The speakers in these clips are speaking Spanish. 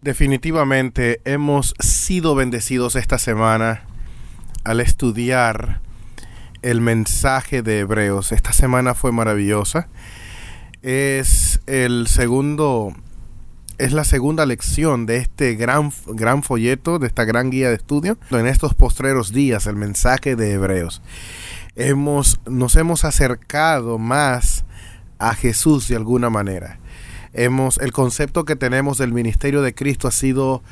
Definitivamente hemos sido bendecidos esta semana al estudiar el mensaje de Hebreos. Esta semana fue maravillosa. Es el segundo es la segunda lección de este gran, gran folleto, de esta gran guía de estudio, en estos postreros días, el mensaje de Hebreos. Hemos, nos hemos acercado más a Jesús de alguna manera. Hemos, el concepto que tenemos del ministerio de Cristo ha sido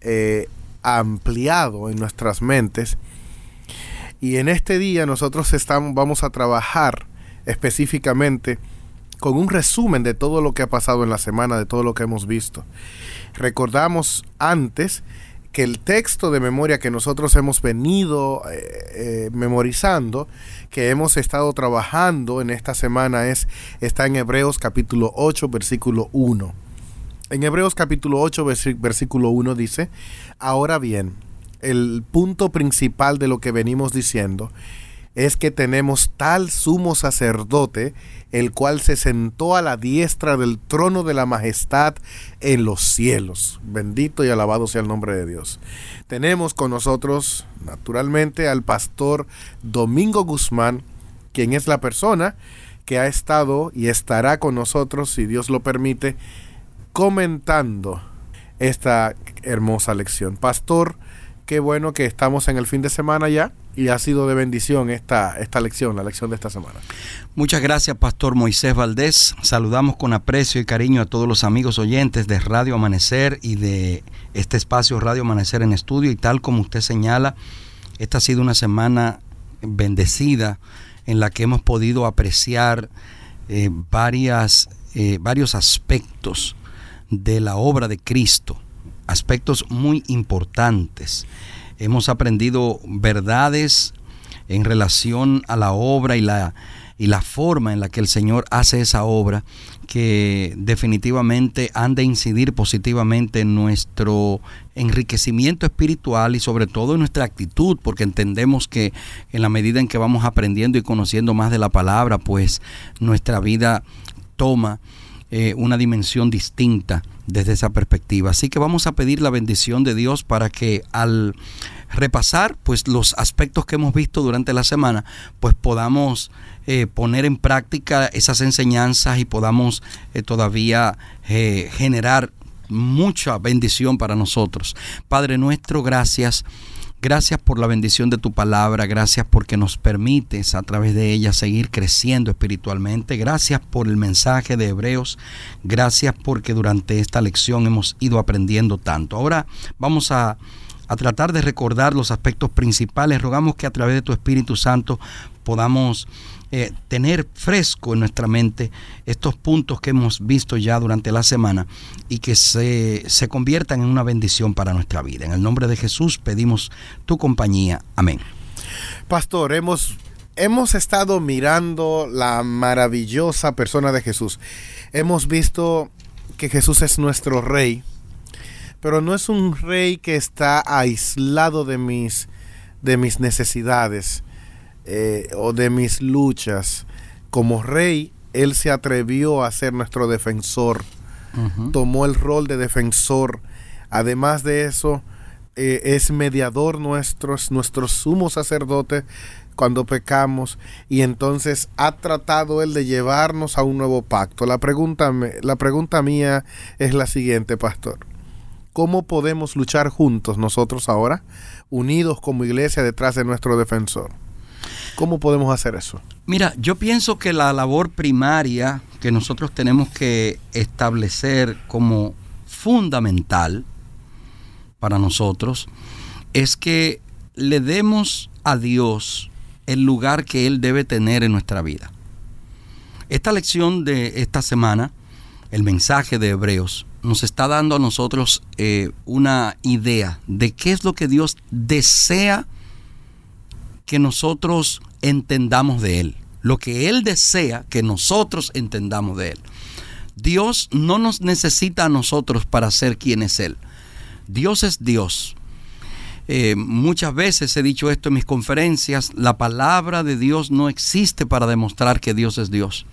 eh, ampliado en nuestras mentes. Y en este día nosotros estamos, vamos a trabajar específicamente con un resumen de todo lo que ha pasado en la semana, de todo lo que hemos visto. Recordamos antes que el texto de memoria que nosotros hemos venido eh, eh, memorizando, que hemos estado trabajando en esta semana, es, está en Hebreos capítulo 8, versículo 1. En Hebreos capítulo 8, versículo 1 dice, ahora bien, el punto principal de lo que venimos diciendo es que tenemos tal sumo sacerdote, el cual se sentó a la diestra del trono de la majestad en los cielos. Bendito y alabado sea el nombre de Dios. Tenemos con nosotros, naturalmente, al pastor Domingo Guzmán, quien es la persona que ha estado y estará con nosotros, si Dios lo permite, comentando esta hermosa lección. Pastor, qué bueno que estamos en el fin de semana ya y ha sido de bendición esta, esta lección, la lección de esta semana. Muchas gracias, Pastor Moisés Valdés. Saludamos con aprecio y cariño a todos los amigos oyentes de Radio Amanecer y de este espacio Radio Amanecer en Estudio. Y tal como usted señala, esta ha sido una semana bendecida en la que hemos podido apreciar eh, varias, eh, varios aspectos de la obra de Cristo, aspectos muy importantes. Hemos aprendido verdades en relación a la obra y la, y la forma en la que el Señor hace esa obra que definitivamente han de incidir positivamente en nuestro enriquecimiento espiritual y sobre todo en nuestra actitud, porque entendemos que en la medida en que vamos aprendiendo y conociendo más de la palabra, pues nuestra vida toma eh, una dimensión distinta desde esa perspectiva. Así que vamos a pedir la bendición de Dios para que al repasar pues los aspectos que hemos visto durante la semana, pues podamos eh, poner en práctica esas enseñanzas y podamos eh, todavía generar mucha bendición para nosotros. Padre nuestro, gracias Gracias por la bendición de tu palabra, gracias porque nos permites a través de ella seguir creciendo espiritualmente, gracias por el mensaje de Hebreos, gracias porque durante esta lección hemos ido aprendiendo tanto. Ahora vamos a, a tratar de recordar los aspectos principales, rogamos que a través de tu Espíritu Santo podamos eh, tener fresco en nuestra mente estos puntos que hemos visto ya durante la semana y que se, se conviertan en una bendición para nuestra vida. En el nombre de Jesús pedimos tu compañía. Amén. Pastor, hemos, hemos estado mirando la maravillosa persona de Jesús. Hemos visto que Jesús es nuestro rey, pero no es un rey que está aislado de mis, de mis necesidades eh, o de mis luchas. Como rey, él se atrevió a ser nuestro defensor. Tomó el rol de defensor. Además de eso, eh, es mediador nuestro, es nuestro sumo sacerdote cuando pecamos y entonces ha tratado él de llevarnos a un nuevo pacto. La pregunta, la pregunta mía es la siguiente, pastor. ¿Cómo podemos luchar juntos nosotros ahora, unidos como iglesia detrás de nuestro defensor? ¿Cómo podemos hacer eso? Mira, yo pienso que la labor primaria que nosotros tenemos que establecer como fundamental para nosotros es que le demos a Dios el lugar que Él debe tener en nuestra vida. Esta lección de esta semana el mensaje de Hebreos, nos está dando a nosotros eh, una idea de qué es lo que Dios desea que nosotros entendamos de Él. Lo que Él desea que nosotros entendamos de Él. Dios no nos necesita a nosotros para ser quien es Él. Dios es Dios. Eh, muchas veces he dicho esto en mis conferencias, la palabra de Dios no existe para demostrar que Dios es Dios.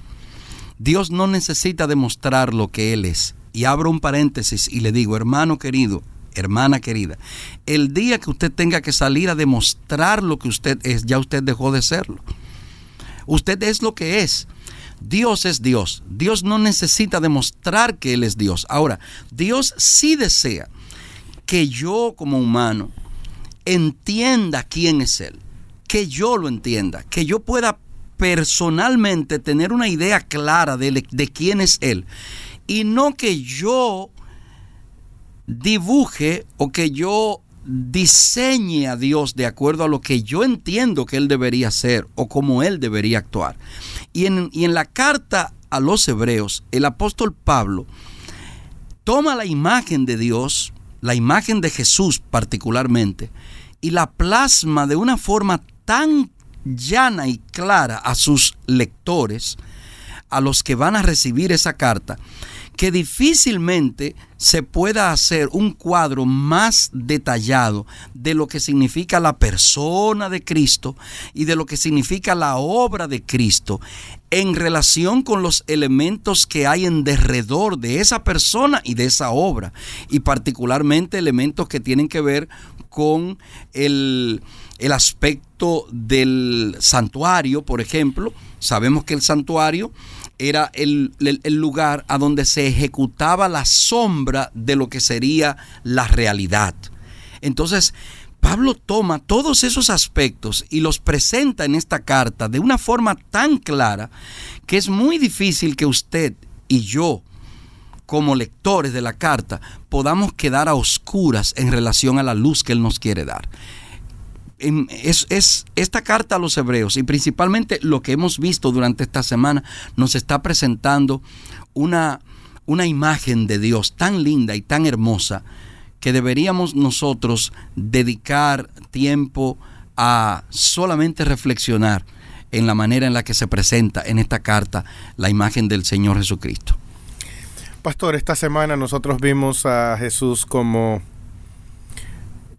Dios no necesita demostrar lo que Él es. Y abro un paréntesis y le digo, hermano querido, hermana querida, el día que usted tenga que salir a demostrar lo que usted es, ya usted dejó de serlo. Usted es lo que es. Dios es Dios. Dios no necesita demostrar que Él es Dios. Ahora, Dios sí desea que yo como humano entienda quién es Él. Que yo lo entienda. Que yo pueda personalmente tener una idea clara de, de quién es Él. Y no que yo dibuje o que yo diseñe a Dios de acuerdo a lo que yo entiendo que Él debería ser o como Él debería actuar. Y en, y en la carta a los hebreos, el apóstol Pablo toma la imagen de Dios, la imagen de Jesús particularmente, y la plasma de una forma tan llana y clara a sus lectores, a los que van a recibir esa carta, que difícilmente se pueda hacer un cuadro más detallado de lo que significa la persona de Cristo y de lo que significa la obra de Cristo en relación con los elementos que hay en derredor de esa persona y de esa obra, y particularmente elementos que tienen que ver con el, el aspecto del santuario, por ejemplo. Sabemos que el santuario era el, lugar a donde se ejecutaba la sombra de lo que sería la realidad. Entonces, Pablo toma todos esos aspectos y los presenta en esta carta de una forma tan clara que es muy difícil que usted y yo, como lectores de la carta, podamos quedar a oscuras en relación a la luz que Él nos quiere dar es, es, esta carta a los hebreos y principalmente lo que hemos visto durante esta semana nos está presentando una, una imagen de Dios tan linda y tan hermosa que deberíamos nosotros dedicar tiempo a solamente reflexionar en la manera en la que se presenta en esta carta la imagen del Señor Jesucristo. Pastor, esta semana nosotros vimos a Jesús como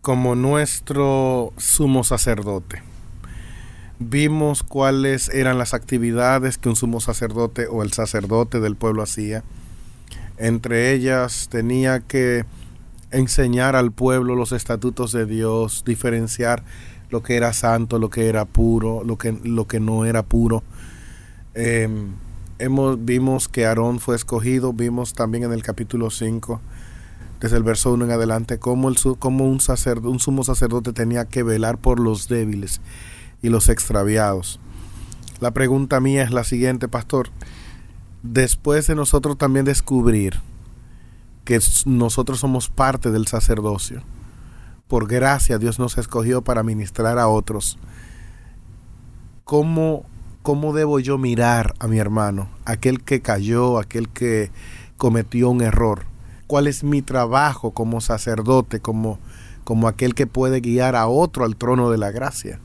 como nuestro sumo sacerdote. Vimos cuáles eran las actividades que un sumo sacerdote o el sacerdote del pueblo hacía. Entre ellas tenía que enseñar al pueblo los estatutos de Dios, diferenciar lo que era santo, lo que era puro, lo que, lo que no era puro. Em, hemos, vimos que Aarón fue escogido, vimos también en el capítulo 5 desde el verso 1 en adelante, cómo, el, un, sacerdote, un sumo sacerdote tenía que velar por los débiles y los extraviados. La pregunta mía es la siguiente, pastor. Después de nosotros también descubrir que nosotros somos parte del sacerdocio, por gracia Dios nos escogió para ministrar a otros, ¿cómo, cómo debo yo mirar a mi hermano, aquel que cayó, aquel que cometió un error? Cuál es mi trabajo como sacerdote, como, como aquel que puede guiar a otro al trono de la gracia.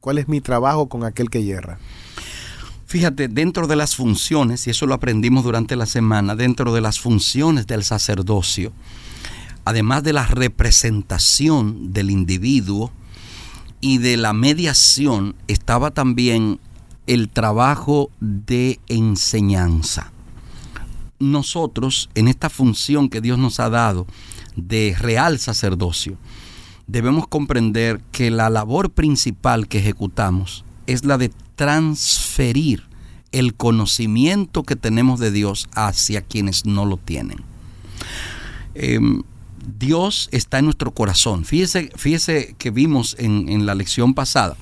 ¿Cuál es mi trabajo con aquel que hierra? Fíjate, dentro de las funciones, y eso lo aprendimos durante la semana, dentro de las funciones del sacerdocio, además de la representación del individuo y de la mediación, estaba también el trabajo de enseñanza nosotros, en esta función que Dios nos ha dado de real sacerdocio, debemos comprender que la labor principal que ejecutamos es la de transferir el conocimiento que tenemos de Dios hacia quienes no lo tienen. Em, Dios está en nuestro corazón. Fíjese, fíjese que vimos en, en la lección pasada,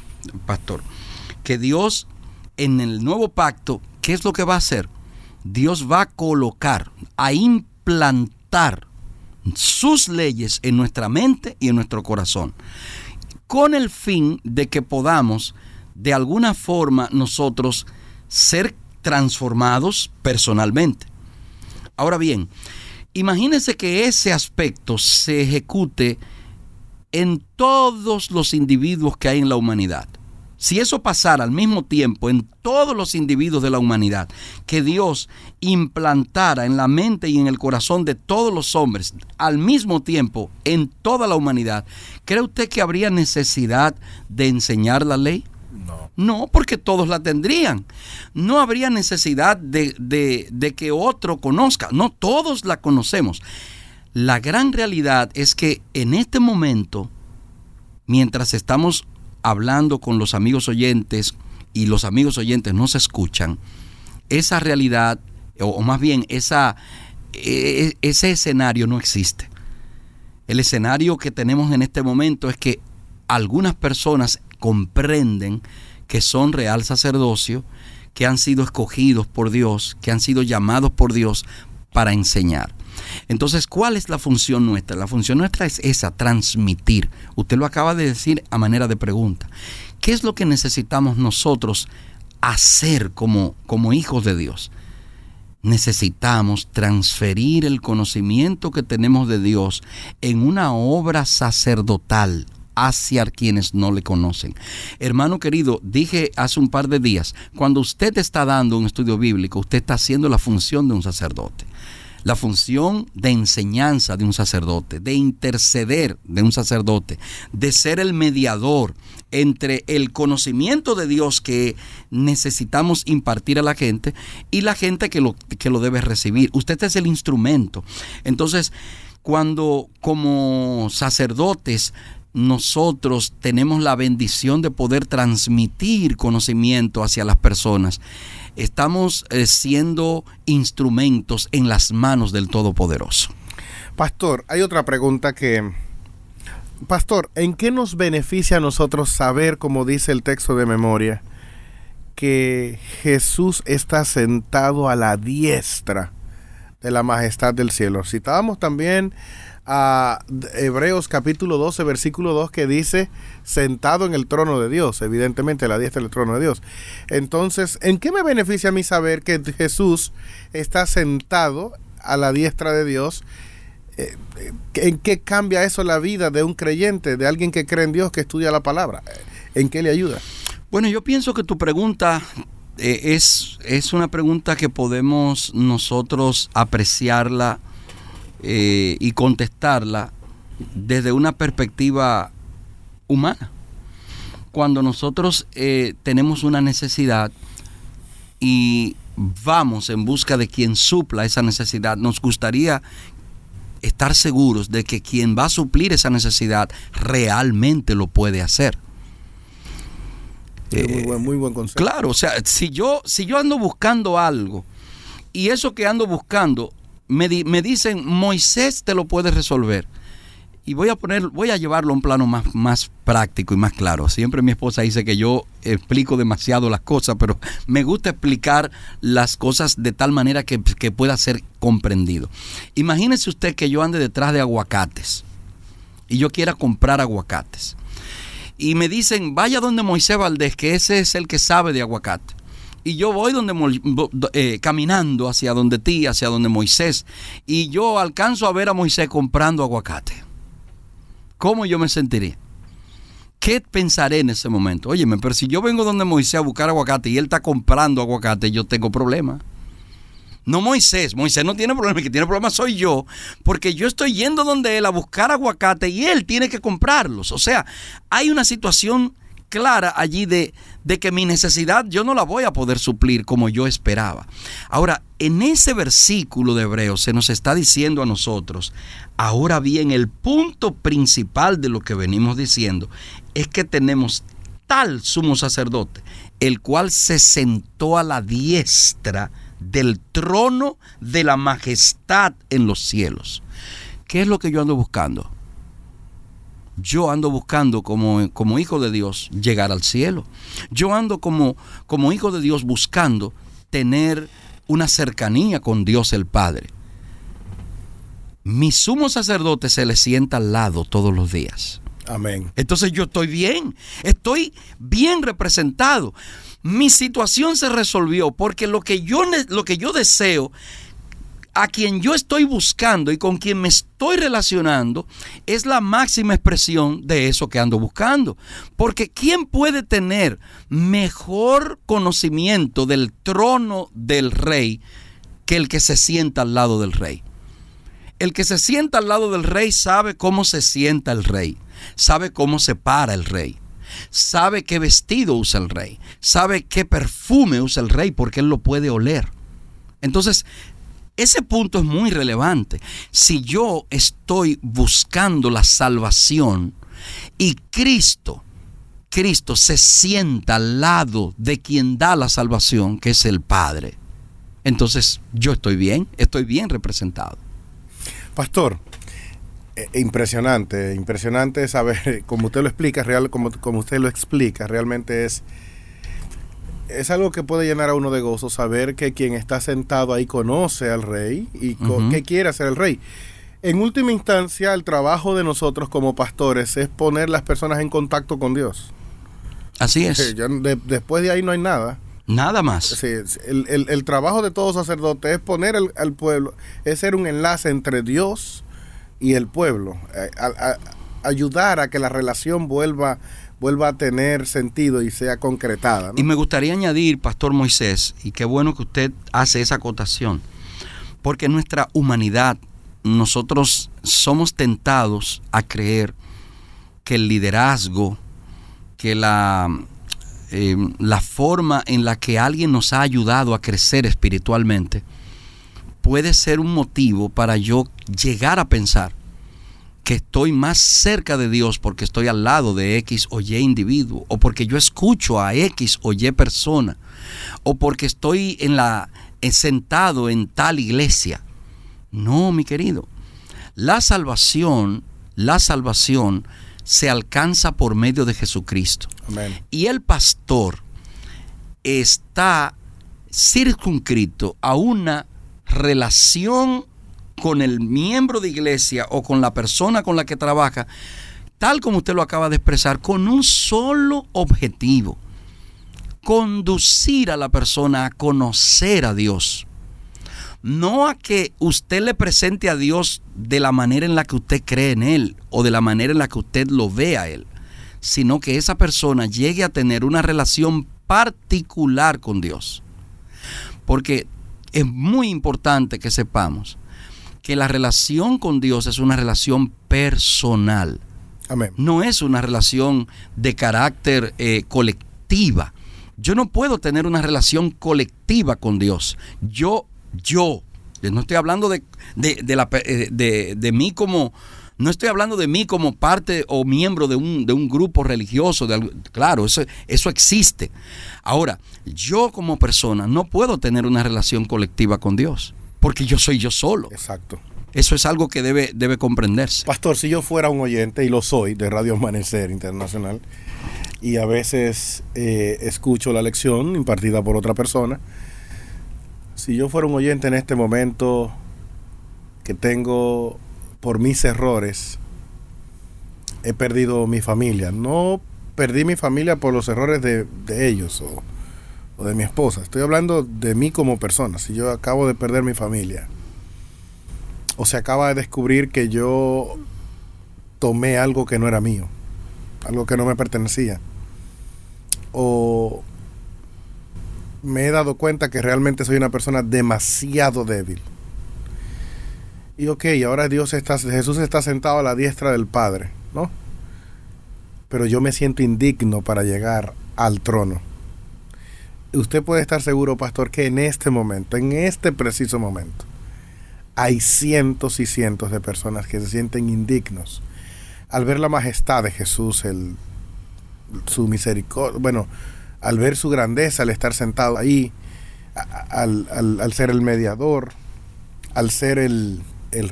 pastor, que Dios en el nuevo pacto, ¿qué es lo que va a hacer? Dios va a colocar, a implantar sus leyes en nuestra mente y en nuestro corazón, con el fin de que podamos de alguna forma nosotros ser transformados personalmente. Ahora bien, imagínense que ese aspecto se ejecute en todos los individuos que hay en la humanidad. Si eso pasara al mismo tiempo en todos los individuos de la humanidad, que Dios implantara en la mente y en el corazón de todos los hombres al mismo tiempo en toda la humanidad, ¿cree usted que habría necesidad de enseñar la ley? No. No, porque todos la tendrían. No habría necesidad de, de, que otro conozca. No, todos la conocemos. La gran realidad es que en este momento, mientras estamos hablando con los amigos oyentes y los amigos oyentes no se escuchan, esa realidad, o, más bien esa, e, e, ese escenario no existe. El escenario que tenemos en este momento es que algunas personas comprenden que son real sacerdocio, que han sido escogidos por Dios, que han sido llamados por Dios para enseñar. Entonces, ¿cuál es la función nuestra? La función nuestra es esa, transmitir. Usted lo acaba de decir a manera de pregunta. ¿Qué es lo que necesitamos nosotros hacer como, como hijos de Dios? Necesitamos transferir el conocimiento que tenemos de Dios en una obra sacerdotal hacia quienes no le conocen. Hermano querido, dije hace un par de días, cuando usted está dando un estudio bíblico, usted está haciendo la función de un sacerdote la función de enseñanza de un sacerdote, de interceder de un sacerdote, de ser el mediador entre el conocimiento de Dios que necesitamos impartir a la gente y la gente que lo, que lo debe recibir. Usted es el instrumento. Entonces, cuando como sacerdotes nosotros tenemos la bendición de poder transmitir conocimiento hacia las personas, estamos eh, siendo instrumentos en las manos del Todopoderoso. Pastor, hay otra pregunta que... Pastor, ¿en qué nos beneficia a nosotros saber, como dice el texto de memoria, que Jesús está sentado a la diestra de la majestad del cielo? Citábamos también a Hebreos capítulo 12, versículo 2, que dice, sentado en el trono de Dios, evidentemente la diestra del trono de Dios. Entonces, ¿en qué me beneficia a mí saber que Jesús está sentado a la diestra de Dios? Eh, ¿En qué cambia eso la vida de un creyente, de alguien que cree en Dios, que estudia la palabra? ¿En qué le ayuda? Bueno, yo pienso que tu pregunta eh, es, es una pregunta que podemos nosotros apreciarla eh, y contestarla desde una perspectiva humana. Cuando nosotros eh, tenemos una necesidad y vamos en busca de quien supla esa necesidad, nos gustaría estar seguros de que quien va a suplir esa necesidad realmente lo puede hacer. muy, buen, muy buen concepto. Claro, o sea, si yo, si yo ando buscando algo y eso que ando buscando me, dicen, Moisés te lo puede resolver. Y voy a poner, voy a llevarlo a un plano más, más práctico y más claro. Siempre mi esposa dice que yo explico demasiado las cosas, pero me gusta explicar las cosas de tal manera que, que pueda ser comprendido. Imagínese usted que yo ande detrás de aguacates y yo quiera comprar aguacates. Y me dicen, vaya donde Moisés Valdés, que ese es el que sabe de aguacate y yo voy donde eh, caminando hacia donde ti, hacia donde Moisés, y yo alcanzo a ver a Moisés comprando aguacate. ¿Cómo yo me sentiría? ¿Qué pensaré en ese momento? Óyeme, pero si yo vengo donde Moisés a buscar aguacate y él está comprando aguacate, yo tengo problema. No Moisés, Moisés no tiene problema, el que tiene problema soy yo, porque yo estoy yendo donde él a buscar aguacate y él tiene que comprarlos. O sea, hay una situación clara allí de, de que mi necesidad yo no la voy a poder suplir como yo esperaba. Ahora, en ese versículo de Hebreos se nos está diciendo a nosotros, ahora bien, el punto principal de lo que venimos diciendo es que tenemos tal sumo sacerdote, el cual se sentó a la diestra del trono de la majestad en los cielos. ¿Qué es lo que yo ando buscando? Yo ando buscando como, como, hijo de Dios llegar al cielo. Yo ando como, como hijo de Dios buscando tener una cercanía con Dios el Padre. Mi sumo sacerdote se le sienta al lado todos los días. Amén. Entonces yo estoy bien, estoy bien representado. Mi situación se resolvió porque lo que yo, lo que yo deseo a quien yo estoy buscando y con quien me estoy relacionando es la máxima expresión de eso que ando buscando. Porque ¿quién puede tener mejor conocimiento del trono del rey que el que se sienta al lado del rey? El que se sienta al lado del rey sabe cómo se sienta el rey, sabe cómo se para el rey, sabe qué vestido usa el rey, sabe qué perfume usa el rey porque él lo puede oler. Entonces, ese punto es muy relevante. Si yo estoy buscando la salvación y Cristo, Cristo se sienta al lado de quien da la salvación, que es el Padre, entonces yo estoy bien, estoy bien representado. Pastor, eh, impresionante, impresionante saber, como usted lo explica, real, como, como usted lo explica, realmente es, es algo que puede llenar a uno de gozo saber que quien está sentado ahí conoce al rey y que quiere hacer el rey. En última instancia, el trabajo de nosotros como pastores es poner las personas en contacto con Dios. Así es. después de ahí no hay nada. Nada más. el, trabajo de todo sacerdote es poner al pueblo, es ser un enlace entre Dios y el pueblo, eh, ayudar a que la relación vuelva, vuelva a tener sentido y sea concretada. Y me gustaría añadir, Pastor Moisés, y qué bueno que usted hace esa acotación, porque nuestra humanidad, nosotros somos tentados a creer que el liderazgo, que la eh, la forma en la que alguien nos ha ayudado a crecer espiritualmente puede ser un motivo para yo llegar a pensar que estoy más cerca de Dios porque estoy al lado de X o Y individuo, o porque yo escucho a X o Y persona, o porque estoy en la, sentado en tal iglesia. No, mi querido. La salvación, la salvación se alcanza por medio de Jesucristo. Y el pastor está circunscrito a una relación con el miembro de iglesia o con la persona con la que trabaja, tal como usted lo acaba de expresar, con un solo objetivo, conducir a la persona a conocer a Dios no a que usted le presente a Dios de la manera en la que usted cree en Él o de la manera en la que usted lo ve a Él, sino que esa persona llegue a tener una relación particular con Dios. Porque es muy importante que sepamos que la relación con Dios es una relación personal. No es una relación de carácter eh, colectiva. Yo no puedo tener una relación colectiva con Dios. Yo yo. No estoy hablando de, la, eh, de, mí como, no estoy hablando de mí como parte o miembro de un, de un grupo religioso. De, claro, eso, eso existe. Ahora, yo como persona no puedo tener una relación colectiva con Dios, porque yo soy yo solo. Exacto. Eso es algo que debe, debe comprenderse. Pastor, si yo fuera un oyente, y lo soy, de Radio Amanecer Internacional, y a veces eh, escucho la lección impartida por otra persona, si yo fuera un oyente en este momento que tengo por mis errores, he perdido mi familia. No perdí mi familia por los errores de, ellos o, o, de mi esposa. Estoy hablando de mí como persona. Si yo acabo de perder mi familia o se acaba de descubrir que yo tomé algo que no era mío, algo que no me pertenecía. O me he dado cuenta que realmente soy una persona demasiado débil. Y ok, ahora Dios está, Jesús está sentado a la diestra del Padre, ¿no? Pero yo me siento indigno para llegar al trono. Usted puede estar seguro, pastor, que en este momento, en este preciso momento, hay cientos y cientos de personas que se sienten indignos al ver la majestad de Jesús, el, su misericordia, bueno, al ver su grandeza, al estar sentado ahí, al, ser el mediador, al ser el,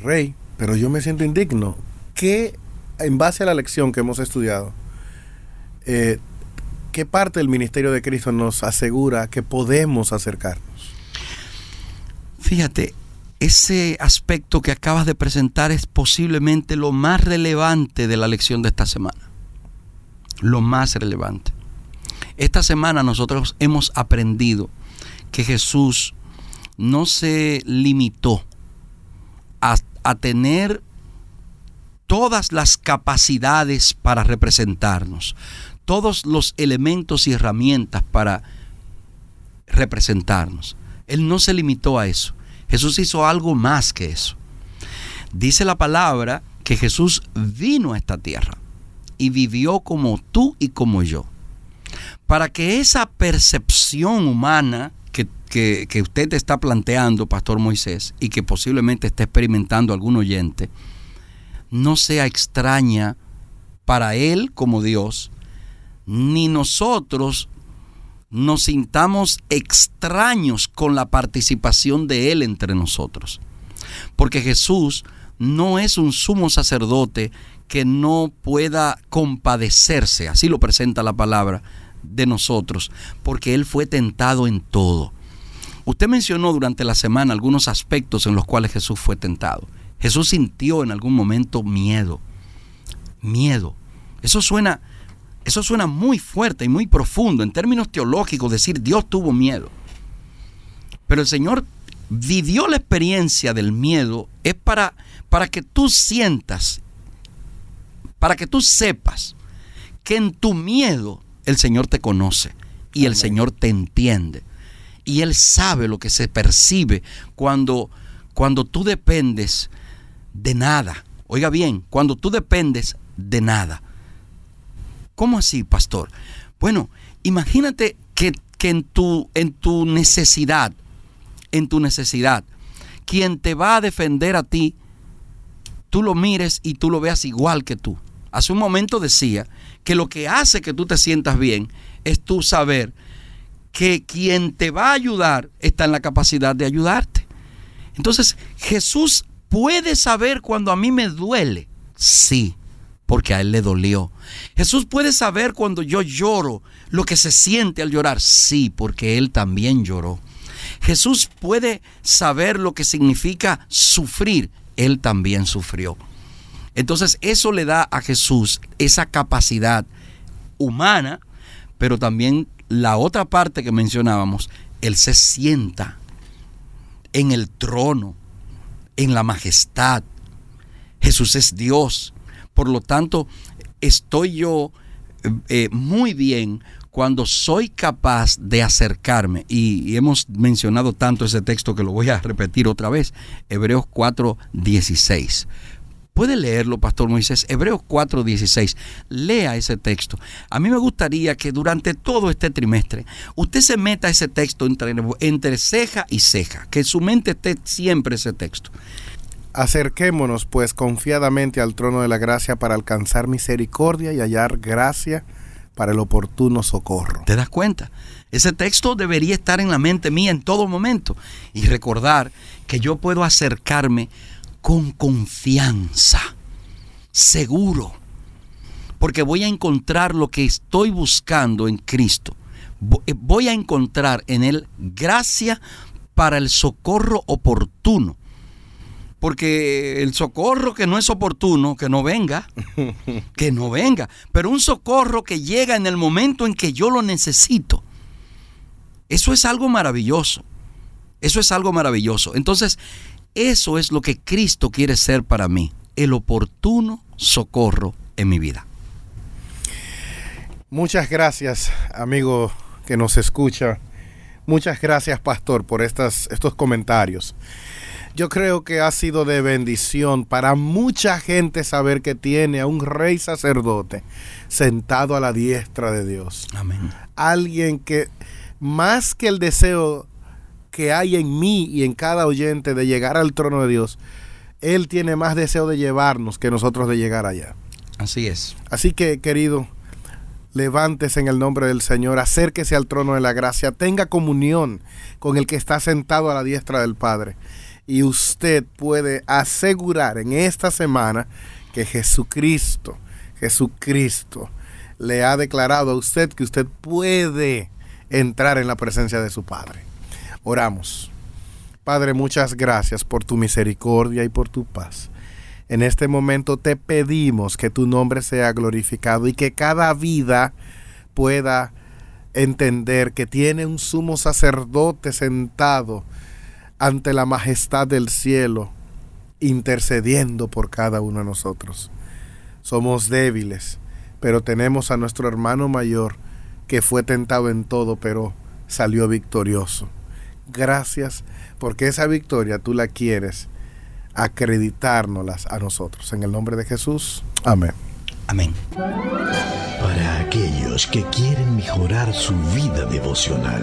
rey, pero yo me siento indigno. ¿Qué, en base a la lección que hemos estudiado, eh, qué parte del ministerio de Cristo nos asegura que podemos acercarnos? Fíjate, ese aspecto que acabas de presentar es posiblemente lo más relevante de la lección de esta semana. Lo más relevante. Esta semana nosotros hemos aprendido que Jesús no se limitó a, a tener todas las capacidades para representarnos, todos los elementos y herramientas para representarnos. Él no se limitó a eso. Jesús hizo algo más que eso. Dice la palabra que Jesús vino a esta tierra y vivió como tú y como yo. Para que esa percepción humana que, que, usted está planteando, Pastor Moisés, y que posiblemente esté experimentando algún oyente, no sea extraña para Él como Dios, ni nosotros nos sintamos extraños con la participación de Él entre nosotros. Porque Jesús no es un sumo sacerdote que no pueda compadecerse, así lo presenta la palabra de nosotros, porque Él fue tentado en todo. Usted mencionó durante la semana algunos aspectos en los cuales Jesús fue tentado. Jesús sintió en algún momento miedo. Miedo. Eso suena, eso suena muy fuerte y muy profundo. En términos teológicos, decir Dios tuvo miedo. Pero el Señor vivió la experiencia del miedo es para, para que tú sientas, para que tú sepas que en tu miedo el Señor te conoce y el Señor te entiende. Y Él sabe lo que se percibe cuando, cuando tú dependes de nada. Oiga bien, cuando tú dependes de nada. ¿Cómo así, pastor? Bueno, imagínate que, en, tu, en tu necesidad, en tu necesidad, quien te va a defender a ti, tú lo mires y tú lo veas igual que tú. Hace un momento decía que lo que hace que tú te sientas bien es tú saber que quien te va a ayudar está en la capacidad de ayudarte. Entonces, Jesús puede saber cuando a mí me duele. Sí, porque a él le dolió. Jesús puede saber cuando yo lloro lo que se siente al llorar. Sí, porque él también lloró. Jesús puede saber lo que significa sufrir. Él también sufrió. Entonces eso le da a Jesús esa capacidad humana, pero también la otra parte que mencionábamos, Él se sienta en el trono en la majestad. Jesús es Dios. Por lo tanto, estoy yo eh, eh, muy bien cuando soy capaz de acercarme. Y, hemos mencionado tanto ese texto que lo voy a repetir otra vez. Hebreos 4, 16. Puede leerlo, Pastor Moisés. Hebreos 4:16. Lea ese texto. A mí me gustaría que durante todo este trimestre usted se meta ese texto entre, entre ceja y ceja, que su mente esté siempre ese texto. Acerquémonos pues confiadamente al trono de la gracia para alcanzar misericordia y hallar gracia para el oportuno socorro. ¿Te das cuenta? Ese texto debería estar en la mente mía en todo momento y recordar que yo puedo acercarme con confianza, seguro, porque voy a encontrar lo que estoy buscando en Cristo. Eh, voy a encontrar en Él gracia para el socorro oportuno. Porque el socorro que no es oportuno, que no venga, que no venga, pero un socorro que llega en el momento en que yo lo necesito. Eso es algo maravilloso. Eso es algo maravilloso. Entonces, eso es lo que Cristo quiere ser para mí, el oportuno socorro en mi vida. Muchas gracias, amigo que nos escucha. Muchas gracias, pastor, por estas, estos comentarios. Yo creo que ha sido de bendición para mucha gente saber que tiene a un rey sacerdote sentado a la diestra de Dios. Amén. Alguien que más que el deseo que hay en mí y en cada oyente de llegar al trono de Dios, Él tiene más deseo de llevarnos que nosotros de llegar allá. Así es. Así que, querido, levántese en el nombre del Señor, acérquese al trono de la gracia, tenga comunión con el que está sentado a la diestra del Padre. Y usted puede asegurar en esta semana que Jesucristo, Jesucristo, le ha declarado a usted que usted puede entrar en la presencia de su Padre. Oramos. Padre, muchas gracias por tu misericordia y por tu paz. En este momento te pedimos que tu nombre sea glorificado y que cada vida pueda entender que tiene un sumo sacerdote sentado ante la majestad del cielo intercediendo por cada uno de nosotros. Somos débiles, pero tenemos a nuestro hermano mayor que fue tentado en todo, pero salió victorioso. Gracias porque esa victoria tú la quieres acreditárnoslas a nosotros. En el nombre de Jesús. Amén. Amén. Para aquellos que quieren mejorar su vida devocional,